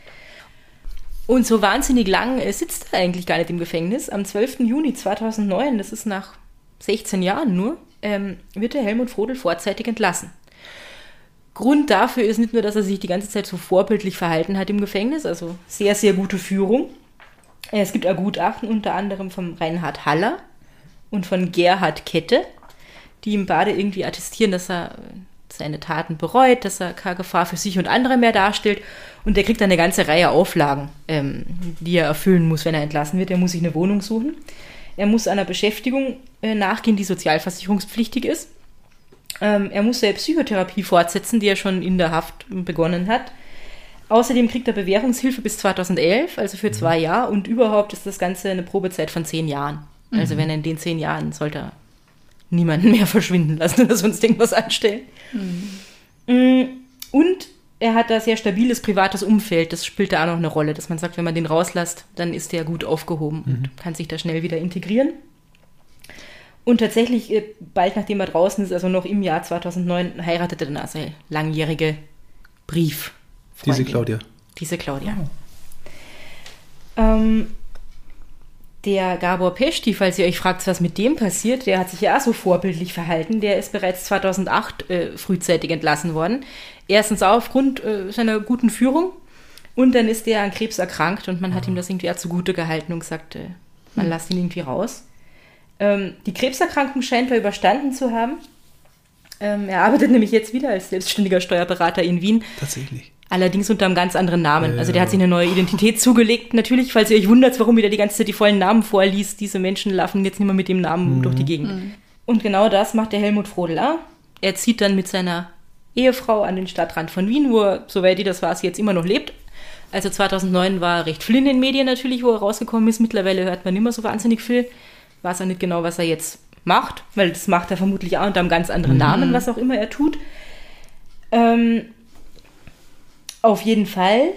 Und so wahnsinnig lang äh, sitzt er eigentlich gar nicht im Gefängnis. Am 12. Juni 2009, das ist nach 16 Jahren nur, ähm, wird der Helmut Frodel vorzeitig entlassen. Grund dafür ist nicht nur, dass er sich die ganze Zeit so vorbildlich verhalten hat im Gefängnis, also sehr, sehr gute Führung. Es gibt ein Gutachten unter anderem von Reinhard Haller und von Gerhard Kette, die ihm beide irgendwie attestieren, dass er seine Taten bereut, dass er keine Gefahr für sich und andere mehr darstellt. Und er kriegt dann eine ganze Reihe Auflagen, ähm, die er erfüllen muss, wenn er entlassen wird. Er muss sich eine Wohnung suchen. Er muss einer Beschäftigung äh, nachgehen, die sozialversicherungspflichtig ist. Ähm, er muss seine Psychotherapie fortsetzen, die er schon in der Haft begonnen hat. Außerdem kriegt er Bewährungshilfe bis 2011, also für zwei Jahre. Und überhaupt ist das Ganze eine Probezeit von zehn Jahren. Also wenn er in den zehn Jahren sollte er niemanden mehr (laughs) verschwinden lassen oder sonst irgendwas anstellen. Mm, Und er hat da sehr stabiles privates Umfeld. Das spielt da auch noch eine Rolle, dass man sagt, wenn man den rauslässt, dann ist der gut aufgehoben und kann sich da schnell wieder integrieren. Und tatsächlich, äh, bald nachdem er draußen ist, also noch im Jahr 2009, heiratet er dann also eine langjährige Brief. Diese Claudia. Diese Claudia. Ähm, der Gabor Pesti, falls ihr euch fragt, was mit dem passiert, der hat sich ja auch so vorbildlich verhalten. Der ist bereits 2008 äh, frühzeitig entlassen worden. Erstens auch aufgrund äh, seiner guten Führung und dann ist der an Krebs erkrankt und man hat ihm das irgendwie auch zugute gehalten und gesagt, äh, Man lässt ihn irgendwie raus. Ähm, die Krebserkrankung scheint er überstanden zu haben. Ähm, er arbeitet nämlich jetzt wieder als selbstständiger Steuerberater in Wien. Tatsächlich. Allerdings unter einem ganz anderen Namen. Ja. Also der hat sich eine neue Identität zugelegt. Natürlich, falls ihr euch wundert, warum wieder die ganze Zeit die vollen Namen vorliest, diese Menschen laufen jetzt nicht mehr mit dem Namen durch die Gegend. Und genau das macht der Helmut Frodel auch. Er zieht dann mit seiner Ehefrau an den Stadtrand von Wien, wo er, soweit ich das weiß, jetzt immer noch lebt. Also 2009 war er recht viel in den Medien natürlich, wo er rausgekommen ist. Mittlerweile hört man nicht mehr so wahnsinnig viel. Weiß auch nicht genau, was er jetzt macht, weil das macht er vermutlich auch unter einem ganz anderen Namen, was auch immer er tut. Ähm, auf jeden Fall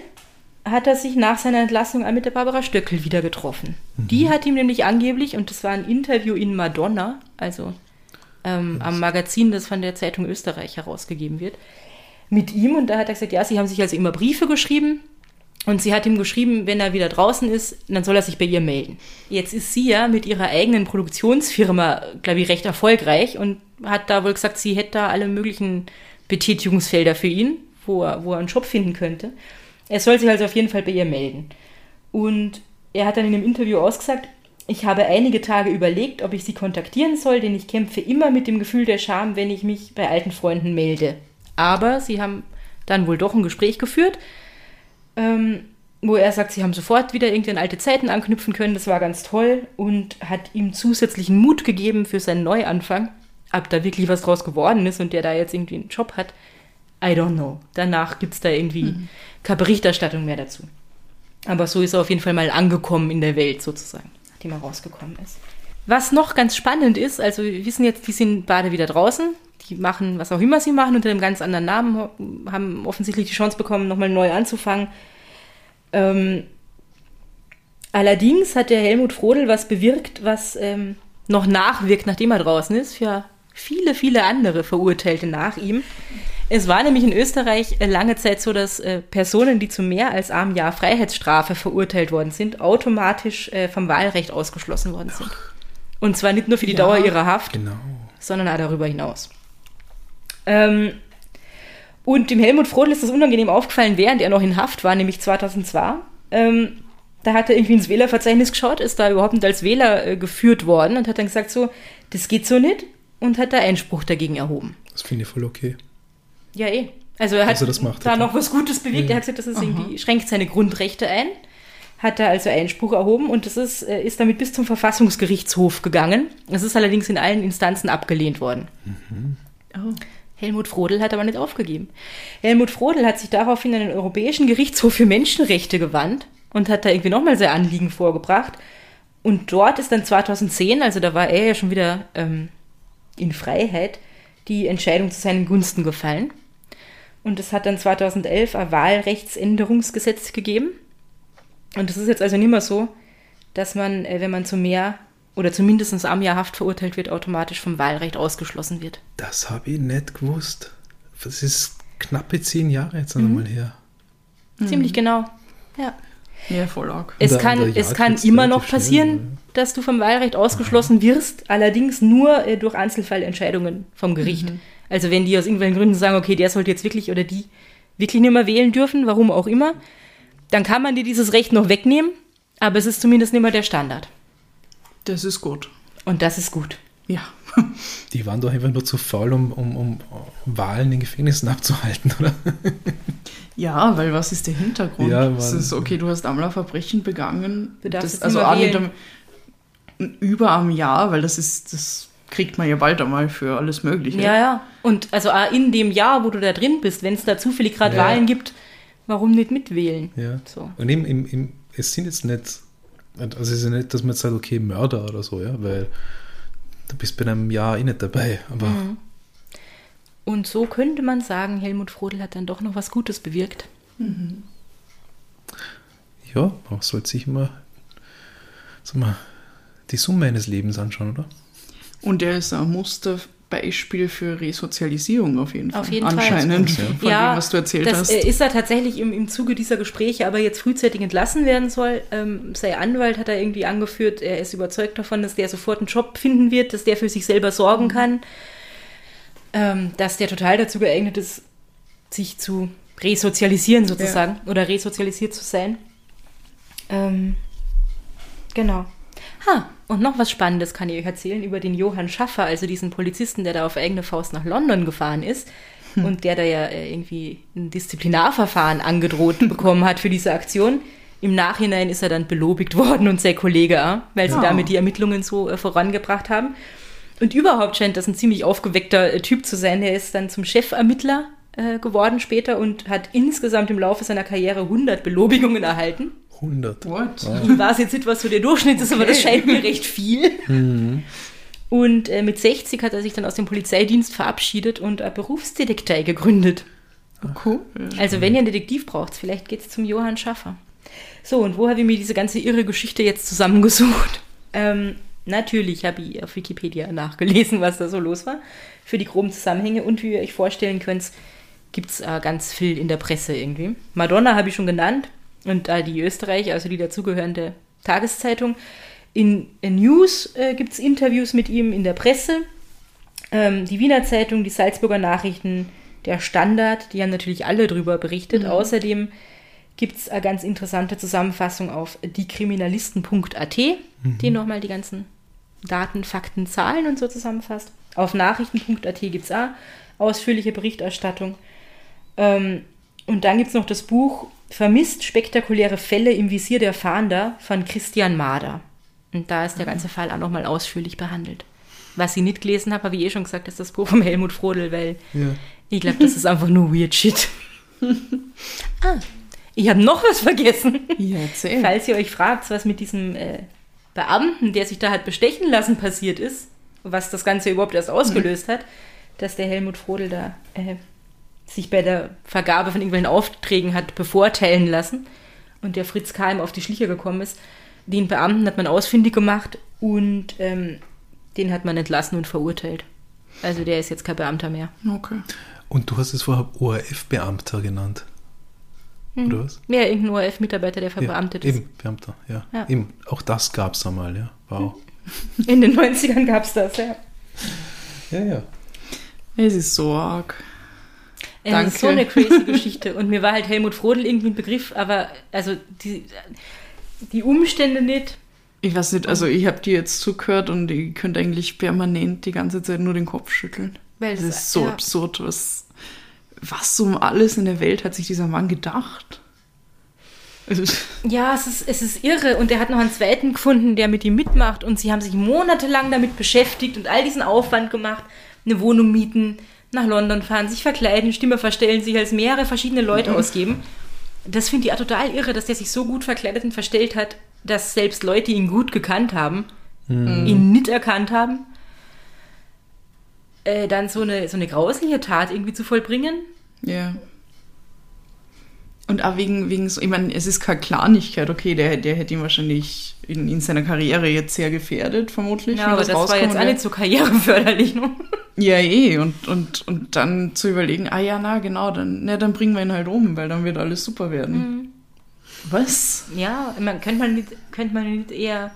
hat er sich nach seiner Entlassung mit der Barbara Stöckel wieder getroffen. Die hat ihm nämlich angeblich, und das war ein Interview in Madonna, also ähm, am Magazin, das von der Zeitung Österreich herausgegeben wird, mit ihm. Und da hat er gesagt, ja, sie haben sich also immer Briefe geschrieben. Und sie hat ihm geschrieben, wenn er wieder draußen ist, dann soll er sich bei ihr melden. Jetzt ist sie ja mit ihrer eigenen Produktionsfirma, glaube ich, recht erfolgreich und hat da wohl gesagt, sie hätte da alle möglichen Betätigungsfelder für ihn, wo er, wo er einen Job finden könnte. Er soll sich also auf jeden Fall bei ihr melden. Und er hat dann in einem Interview ausgesagt, ich habe einige Tage überlegt, ob ich sie kontaktieren soll, denn ich kämpfe immer mit dem Gefühl der Scham, wenn ich mich bei alten Freunden melde. Aber sie haben dann wohl doch ein Gespräch geführt, ähm, wo er sagt, sie haben sofort wieder irgendwie an alte Zeiten anknüpfen können, das war ganz toll und hat ihm zusätzlichen Mut gegeben für seinen Neuanfang. Ob da wirklich was draus geworden ist und der da jetzt irgendwie einen Job hat, I don't know. Danach gibt es da irgendwie keine Berichterstattung mehr dazu. Aber so ist er auf jeden Fall mal angekommen in der Welt sozusagen, nachdem er rausgekommen ist. Was noch ganz spannend ist, also wir wissen jetzt, die sind beide wieder draußen. Die machen, was auch immer sie machen, unter einem ganz anderen Namen, haben offensichtlich die Chance bekommen, nochmal neu anzufangen. Ähm, allerdings hat der Helmut Frodel was bewirkt, was ähm, noch nachwirkt, nachdem er draußen ist, für viele, viele andere Verurteilte nach ihm. Es war nämlich in Österreich äh, lange Zeit so, dass äh, Personen, die zu mehr als einem Jahr Freiheitsstrafe verurteilt worden sind, automatisch äh, vom Wahlrecht ausgeschlossen worden sind. Und zwar nicht nur für die Ja. Dauer ihrer Haft, Genau. sondern auch darüber hinaus. Ähm, und dem Helmut Frodel ist das unangenehm aufgefallen, während er noch in Haft war, nämlich 2002. Ähm, da hat er irgendwie ins Wählerverzeichnis geschaut, ist da überhaupt nicht als Wähler äh, geführt worden und hat dann gesagt so, das geht so nicht und hat da Einspruch dagegen erhoben. Das finde ich voll okay. Ja, eh. Also er hat Also das macht da er, noch was Gutes bewirkt. Er hat gesagt, das ist irgendwie, schränkt seine Grundrechte ein. Hat da also Einspruch erhoben und das ist, äh, ist damit bis zum Verfassungsgerichtshof gegangen. Es ist allerdings in allen Instanzen abgelehnt worden. Oh. Helmut Frodel hat aber nicht aufgegeben. Helmut Frodel hat sich daraufhin an den Europäischen Gerichtshof für Menschenrechte gewandt und hat da irgendwie nochmal sein Anliegen vorgebracht. Und dort ist dann 2010, also da war er ja schon wieder ähm, in Freiheit, die Entscheidung zu seinen Gunsten gefallen. Und es hat dann 2011 ein Wahlrechtsänderungsgesetz gegeben. Und es ist jetzt also nicht mehr so, dass man, äh, wenn man zu mehr oder zumindest am Jahr Haft verurteilt wird, automatisch vom Wahlrecht ausgeschlossen wird. Das habe ich nicht gewusst. Das ist knappe zehn Jahre jetzt Mhm. einmal her. Ziemlich genau. Ja. Ja, voll arg. Es kann, es kann immer noch passieren, schnell, ne? dass du vom Wahlrecht ausgeschlossen wirst, allerdings nur äh, durch Einzelfallentscheidungen vom Gericht. Also wenn die aus irgendwelchen Gründen sagen, okay, der sollte jetzt wirklich oder die wirklich nicht mehr wählen dürfen, warum auch immer, dann kann man dir dieses Recht noch wegnehmen, aber es ist zumindest nicht mehr der Standard. Das ist gut. Und das ist gut. Ja. (laughs) Die waren doch einfach nur zu faul, um, um, um Wahlen in Gefängnissen abzuhalten, oder? Ja, weil was ist der Hintergrund? Ja, es weil- ist okay, du hast einmal ein Verbrechen begangen. Du darfst das, jetzt also nicht mehr wählen. am, über einem Jahr, weil das ist, das kriegt man ja bald einmal für alles Mögliche. Ja, ja. Und also auch in dem Jahr, wo du da drin bist, wenn es da zufällig gerade Ja. Wahlen gibt, warum nicht mitwählen? Ja. So. Und eben, im, im, es sind jetzt nicht, also es ist ja nicht, dass man jetzt sagt, okay, Mörder oder so, ja, weil du bist bei einem Jahr eh nicht dabei. Aber Mhm. Und so könnte man sagen, Helmut Frodel hat dann doch noch was Gutes bewirkt. ja, man sollte sich immer sag mal, die Summe eines Lebens anschauen, oder? Und er ist ein Musterbeispiel für Resozialisierung auf jeden Fall. Auf jeden Fall. Anscheinend, Ja. von dem, was du erzählt das hast. ist er tatsächlich im, im Zuge dieser Gespräche aber jetzt frühzeitig entlassen werden soll. Ähm, sein Anwalt hat er irgendwie angeführt, er ist überzeugt davon, dass der sofort einen Job finden wird, dass der für sich selber sorgen kann, ähm, dass der total dazu geeignet ist, sich zu resozialisieren sozusagen oder resozialisiert zu sein. Ähm, genau. Ha, und noch was Spannendes kann ich euch erzählen über den Johann Schaffer, also diesen Polizisten, der da auf eigene Faust nach London gefahren ist und der da ja äh, irgendwie ein Disziplinarverfahren angedroht (laughs) bekommen hat für diese Aktion. Im Nachhinein ist er dann belobigt worden und sein Kollege, auch, weil sie Ja. damit die Ermittlungen so äh, vorangebracht haben. Und überhaupt scheint das ein ziemlich aufgeweckter äh, Typ zu sein. Er ist dann zum Chefermittler äh, geworden später und hat insgesamt im Laufe seiner Karriere 100 Belobigungen erhalten. 100. What? Ich weiß jetzt nicht, was so der Durchschnitt ist, aber das Okay. scheint mir recht viel. Und äh, mit 60 hat er sich dann aus dem Polizeidienst verabschiedet und eine Berufsdetektei gegründet. Cool. Also wenn ihr einen Detektiv braucht, vielleicht geht's zum Johann Schaffer. So, und wo habe ich mir diese ganze irre Geschichte jetzt zusammengesucht? (laughs) Ähm, natürlich habe ich auf Wikipedia nachgelesen, was da so los war, für die groben Zusammenhänge. Und wie ihr euch vorstellen könnt, gibt's äh, ganz viel in der Presse irgendwie. Madonna habe ich schon genannt und äh, die Österreich, also die dazugehörende Tageszeitung. In, in News äh, gibt's Interviews mit ihm in der Presse. Ähm, die Wiener Zeitung, die Salzburger Nachrichten, der Standard, die haben natürlich alle drüber berichtet. Außerdem gibt es eine ganz interessante Zusammenfassung auf diekriminalisten.at, die nochmal die ganzen Daten, Fakten, Zahlen und so zusammenfasst. Auf nachrichten.at gibt es auch ausführliche Berichterstattung. Ähm, und dann gibt es noch das Buch Vermisst spektakuläre Fälle im Visier der Fahnder von Christian Mader. Und da ist der ganze Fall auch nochmal ausführlich behandelt. Was ich nicht gelesen habe, habe ich eh schon gesagt, ist das Buch von Helmut Frodel, weil Ja. ich glaube, das ist einfach nur weird shit. (laughs) ah, ich habe noch was vergessen. Ja, erzähl. Falls ihr euch fragt, was mit diesem äh, Beamten, der sich da hat bestechen lassen, passiert ist, was das Ganze überhaupt erst ausgelöst hat, dass der Helmut Frodel da äh, sich bei der Vergabe von irgendwelchen Aufträgen hat bevorteilen lassen und der Fritz K. ihm auf die Schliche gekommen ist. Den Beamten hat man ausfindig gemacht und ähm, den hat man entlassen und verurteilt. Also der ist jetzt kein Beamter mehr. Okay. Und du hast es vorher ORF-Beamter genannt. Oder was? Ja, irgendein ORF-Mitarbeiter, der verbeamtet ja, ist. Eben, Beamter, ja. Ja. Eben, auch das gab es einmal, ja. Wow. In den 90ern gab es das, ja. Ja, ja. Es ist so arg. Es Danke. ist so eine crazy Geschichte. Und mir war halt Helmut Frodel irgendwie ein Begriff, aber also die, die Umstände nicht. Ich weiß nicht, also ich habe dir jetzt zugehört und ich könnte eigentlich permanent die ganze Zeit nur den Kopf schütteln. Weil Es es- ist so ja. absurd, was, was um alles in der Welt hat sich dieser Mann gedacht. Also, Ja, es ist, es ist irre. Und er hat noch einen zweiten gefunden, der mit ihm mitmacht. Und sie haben sich monatelang damit beschäftigt und all diesen Aufwand gemacht. Eine Wohnung mieten, nach London fahren, sich verkleiden, Stimme verstellen, sich als mehrere verschiedene Leute ausgeben. Das finde ich auch total irre, dass der sich so gut verkleidet und verstellt hat, dass selbst Leute, die ihn gut gekannt haben, ihn nicht erkannt haben. Äh, dann so eine, so eine grausliche Tat irgendwie zu vollbringen. ja. Und auch wegen, wegen so, ich meine, es ist keine Kleinigkeit, okay, der, der hätte ihn wahrscheinlich in, in seiner Karriere jetzt sehr gefährdet, vermutlich. Ja, aber das war rauskommen jetzt nicht so karriereförderlich. Ne? (laughs) Ja, eh, und, und, und dann zu überlegen, ah ja, na genau, dann, na, dann bringen wir ihn halt um, weil dann wird alles super werden. Mhm. Was? Ja, man, könnte, man nicht, könnte man nicht eher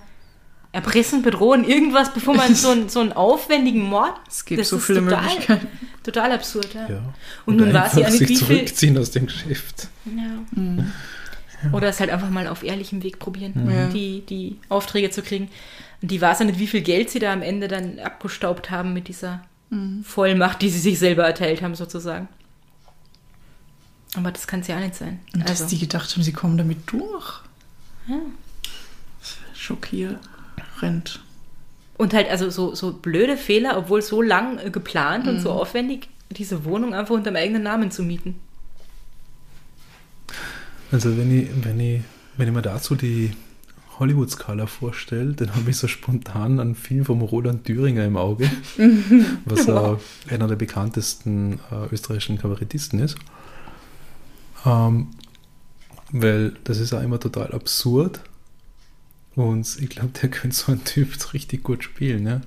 erpressen, bedrohen, irgendwas, bevor man so, einen- so einen aufwendigen Mord. Es gibt Das so ist viele total, Möglichkeiten. Total absurd, ja. ja. Und nun weiß einfach ich auch nicht, sich wie viel- zurückziehen aus dem Geschäft. Ja. Oder es halt einfach mal auf ehrlichem Weg probieren, Ja. die, die Aufträge zu kriegen. Und die weiß ja nicht, wie viel Geld sie da am Ende dann abgestaubt haben mit dieser Vollmacht, die sie sich selber erteilt haben, sozusagen. Aber das kann es ja auch nicht sein. Und also, dass die gedacht haben, sie kommen damit durch. Ja. Schockierend. Und halt also so, so blöde Fehler, obwohl so lang äh, geplant und Mhm. so aufwendig, diese Wohnung einfach unter dem eigenen Namen zu mieten. Also wenn ich, wenn ich, wenn ich mir dazu die Hollywood-Skala vorstelle, dann habe ich so spontan einen Film vom Roland Thüringer im Auge, (laughs) was äh, einer der bekanntesten äh, österreichischen Kabarettisten ist. Ähm, weil das ist auch immer total absurd. Und ich glaube, der (laughs) könnte so ein Typ richtig gut spielen, ja.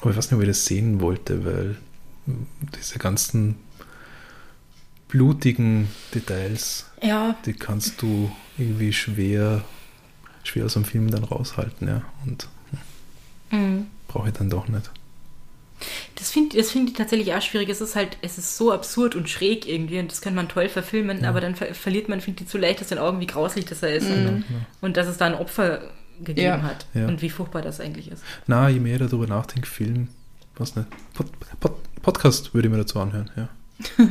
Aber ich weiß nicht, ob ich das sehen wollte, weil diese ganzen blutigen Details, Ja, die kannst du irgendwie schwer, schwer aus dem Film dann raushalten, ja. Und mhm. brauche ich dann doch nicht. Das finde das find ich tatsächlich auch schwierig. Es ist halt, es ist so absurd und schräg irgendwie und das kann man toll verfilmen, aber dann ver verliert man, finde ich, zu leicht aus den Augen, wie grauslich das da ist. Und, und dass es da ein Opfer gegeben Ja. hat. Ja. Und wie furchtbar das eigentlich ist. Na, je mehr ich darüber nachdenke, Film, was nicht. Pod, Pod, Podcast würde ich mir dazu anhören, ja. (laughs)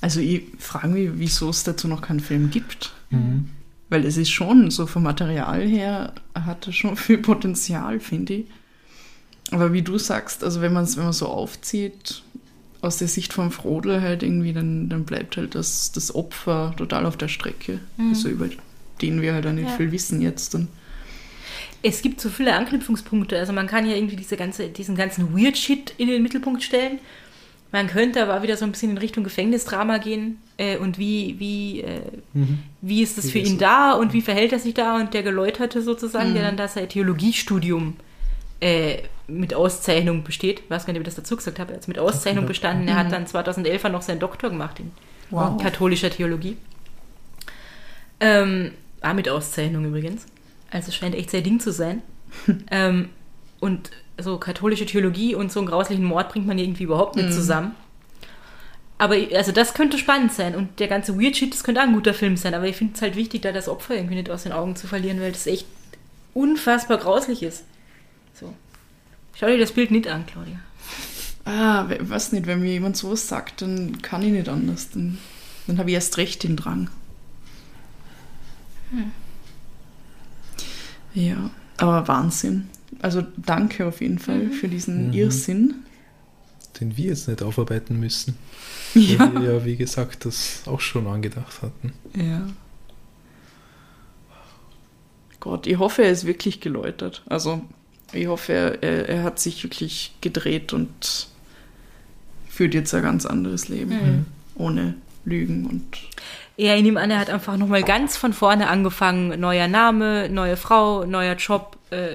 Also ich frage mich, wieso es dazu noch keinen Film gibt. Mhm. Weil es ist schon, so vom Material her, hat er schon viel Potenzial, finde ich. Aber wie du sagst, also wenn man es wenn man so aufzieht, aus der Sicht von Frodel halt irgendwie, dann, dann bleibt halt das, das Opfer total auf der Strecke. Also über den wir halt auch nicht Ja. viel wissen jetzt. Und Es gibt so viele Anknüpfungspunkte. Also man kann ja irgendwie diese ganze, diesen ganzen Weird Shit in den Mittelpunkt stellen. Man könnte aber wieder so ein bisschen in Richtung Gefängnisdrama gehen. Äh, und wie, wie, äh, wie ist das Wie für ihn es? da und wie verhält er sich da? Und der Geläuterte sozusagen, der dann da sein Theologiestudium äh, mit Auszeichnung besteht. Ich weiß gar nicht, ob ich das dazu gesagt habe. Er hat mit Auszeichnung bestanden. Er hat dann 2011 noch seinen Doktor gemacht in Wow. katholischer Theologie. Ähm, war mit Auszeichnung übrigens. Also es scheint echt sein Ding zu sein. (laughs) ähm, und so katholische Theologie und so einen grauslichen Mord bringt man irgendwie überhaupt nicht zusammen. Aber also das könnte spannend sein und der ganze Weird Shit, das könnte auch ein guter Film sein. Aber ich finde es halt wichtig, da das Opfer irgendwie nicht aus den Augen zu verlieren, weil das echt unfassbar grauslich ist. So. Schau dir das Bild nicht an, Claudia. ah, we- weiß nicht, wenn mir jemand sowas sagt, dann kann ich nicht anders. Dann, dann habe ich erst recht den Drang. Ja, aber Wahnsinn. Also danke auf jeden Fall für diesen Mhm. Irrsinn. Den wir jetzt nicht aufarbeiten müssen. Ja. Weil wir ja, wie gesagt, das auch schon angedacht hatten. Ja. Gott, ich hoffe, er ist wirklich geläutert. Also, ich hoffe, er, er, er hat sich wirklich gedreht und führt jetzt ein ganz anderes Leben. Ohne Lügen und. Ja, ich nehme an, er hat einfach nochmal ganz von vorne angefangen. Neuer Name, neue Frau, neuer Job, äh,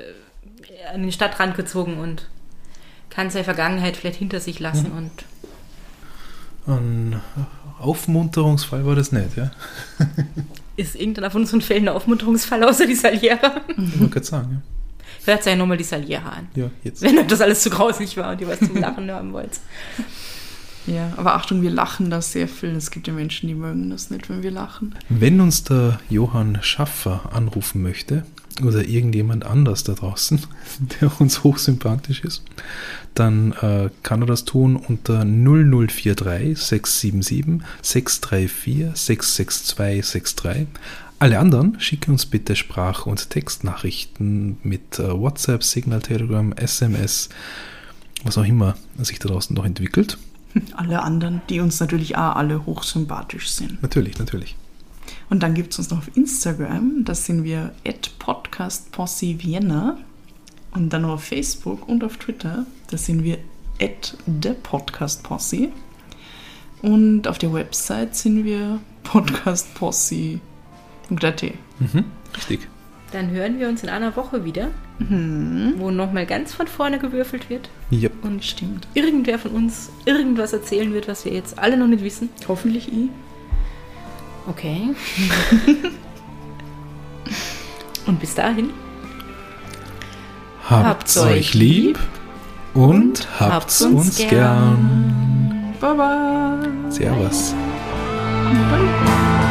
an den Stadtrand gezogen und kann seine Vergangenheit vielleicht hinter sich lassen. Und Ein Aufmunterungsfall war das nicht, ja? ist irgendeiner von unseren Fällen ein Aufmunterungsfall außer die Saliera? Ich wollte gerade sagen, ja. Hört sich ja nochmal die Saliera an. Ja, jetzt. Wenn euch das alles zu grauslich war und ihr was zum Lachen (laughs) haben wollt. Ja, aber Achtung, wir lachen da sehr viel. Es gibt ja Menschen, die mögen das nicht, wenn wir lachen. Wenn uns der Johann Schaffer anrufen möchte oder irgendjemand anders da draußen, (laughs) der uns hochsympathisch ist, dann äh, kann er das tun unter 0043 677 634 662 63. Alle anderen schicken uns bitte Sprach- und Textnachrichten mit äh, WhatsApp, Signal, Telegram, SMS, was auch immer sich da draußen noch entwickelt. (laughs) Alle anderen, die uns natürlich auch alle hochsympathisch sind. Natürlich, natürlich. Und dann gibt es uns noch auf Instagram, da sind wir at podcastposse Vienna. Und dann noch auf Facebook und auf Twitter, da sind wir at thepodcastposse. Und auf der Website sind wir (laughs) podcastposse.at. Mhm, richtig. Dann hören wir uns in einer Woche wieder, wo nochmal ganz von vorne gewürfelt wird Yep. und Stimmt. irgendwer von uns irgendwas erzählen wird, was wir jetzt alle noch nicht wissen. Hoffentlich ich. Okay. (laughs) und bis dahin. Habt's Habt's euch lieb und habt's habt's uns uns gern. Baba. Servus. Bye.